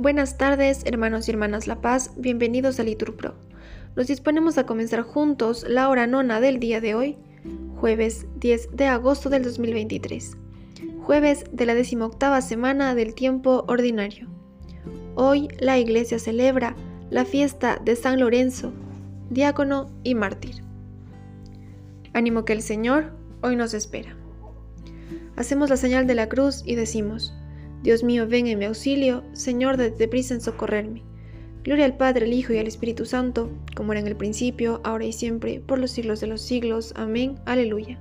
Buenas tardes, hermanos y hermanas La Paz, bienvenidos a Liturpro. Nos disponemos a comenzar juntos la hora nona del día de hoy, jueves 10 de agosto del 2023, jueves de la decimoctava semana del tiempo ordinario. Hoy la iglesia celebra la fiesta de San Lorenzo, diácono y mártir. Ánimo que el Señor hoy nos espera. Hacemos la señal de la cruz y decimos, Dios mío, ven en mi auxilio, Señor, de prisa en socorrerme. Gloria al Padre, al Hijo y al Espíritu Santo, como era en el principio, ahora y siempre, por los siglos de los siglos. Amén. Aleluya.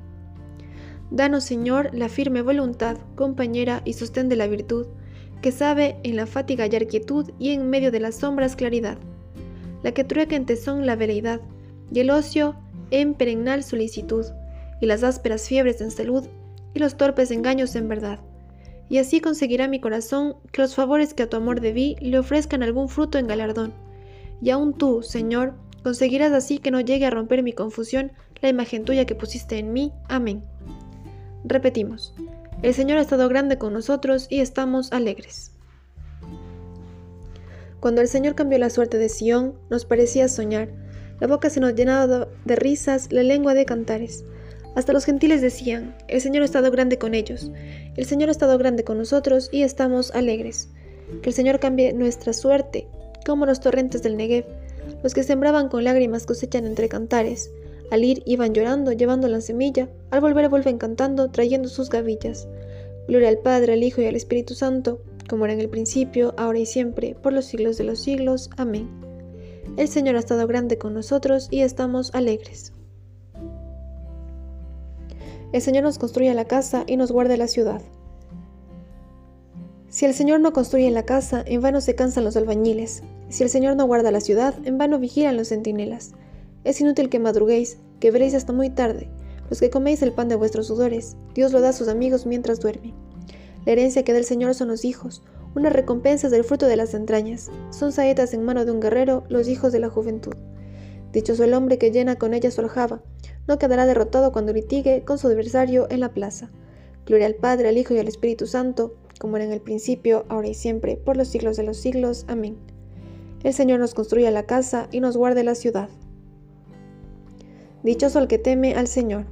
Danos, Señor, la firme voluntad, compañera y sostén de la virtud, que sabe en la fatiga hallar quietud y en medio de las sombras claridad, la que trueca en tesón la veleidad, y el ocio en perennal solicitud, y las ásperas fiebres en salud, y los torpes engaños en verdad y así conseguirá mi corazón que los favores que a tu amor debí le ofrezcan algún fruto en galardón. Y aún tú, Señor, conseguirás así que no llegue a romper mi confusión la imagen tuya que pusiste en mí. Amén. Repetimos, el Señor ha estado grande con nosotros y estamos alegres. Cuando el Señor cambió la suerte de Sión, nos parecía soñar, la boca se nos llenaba de risas, la lengua de cantares. Hasta los gentiles decían, el Señor ha estado grande con ellos, el Señor ha estado grande con nosotros y estamos alegres. Que el Señor cambie nuestra suerte, como los torrentes del Negev. Los que sembraban con lágrimas cosechan entre cantares. Al ir iban llorando, llevando la semilla, al volver vuelven cantando, trayendo sus gavillas. Gloria al Padre, al Hijo y al Espíritu Santo, como era en el principio, ahora y siempre, por los siglos de los siglos. Amén. El Señor ha estado grande con nosotros y estamos alegres. El Señor nos construye la casa y nos guarda la ciudad. Si el Señor no construye la casa, en vano se cansan los albañiles. Si el Señor no guarda la ciudad, en vano vigilan los centinelas. Es inútil que madruguéis, que veréis hasta muy tarde. Los que coméis el pan de vuestros sudores, Dios lo da a sus amigos mientras duermen. La herencia que da el Señor son los hijos, una recompensa del fruto de las entrañas. Son saetas en mano de un guerrero, los hijos de la juventud. Dichoso el hombre que llena con ella su aljaba, no quedará derrotado cuando litigue con su adversario en la plaza. Gloria al Padre, al Hijo y al Espíritu Santo, como era en el principio, ahora y siempre, por los siglos de los siglos. Amén. El Señor nos construya la casa y nos guarde la ciudad. Dichoso el que teme al Señor.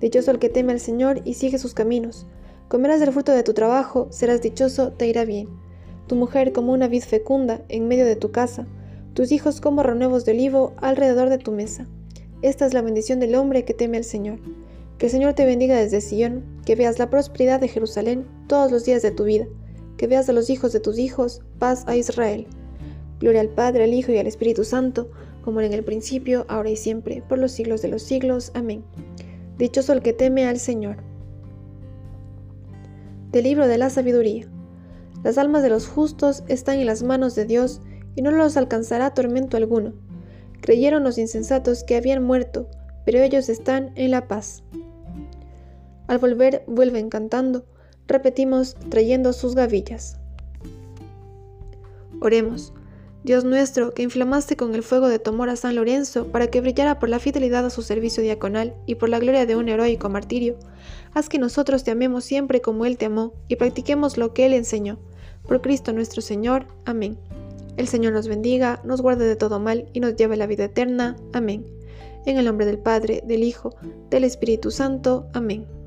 Dichoso el que teme al Señor y sigue sus caminos. Comerás del fruto de tu trabajo, serás dichoso, te irá bien. Tu mujer como una vid fecunda en medio de tu casa, tus hijos como renuevos de olivo alrededor de tu mesa. Esta es la bendición del hombre que teme al Señor. Que el Señor te bendiga desde Sion, que veas la prosperidad de Jerusalén todos los días de tu vida, que veas a los hijos de tus hijos, paz a Israel. Gloria al Padre, al Hijo y al Espíritu Santo, como en el principio, ahora y siempre, por los siglos de los siglos. Amén. Dichoso el que teme al Señor. Del libro de la sabiduría. Las almas de los justos están en las manos de Dios y no los alcanzará tormento alguno. Creyeron los insensatos que habían muerto, pero ellos están en la paz. Al volver vuelven cantando, repetimos trayendo sus gavillas. Oremos. Dios nuestro, que inflamaste con el fuego de tu amor a San Lorenzo para que brillara por la fidelidad a su servicio diaconal y por la gloria de un heroico martirio, haz que nosotros te amemos siempre como Él te amó y practiquemos lo que Él enseñó. Por Cristo nuestro Señor. Amén. El Señor nos bendiga, nos guarde de todo mal y nos lleve a la vida eterna. Amén. En el nombre del Padre, del Hijo, del Espíritu Santo. Amén.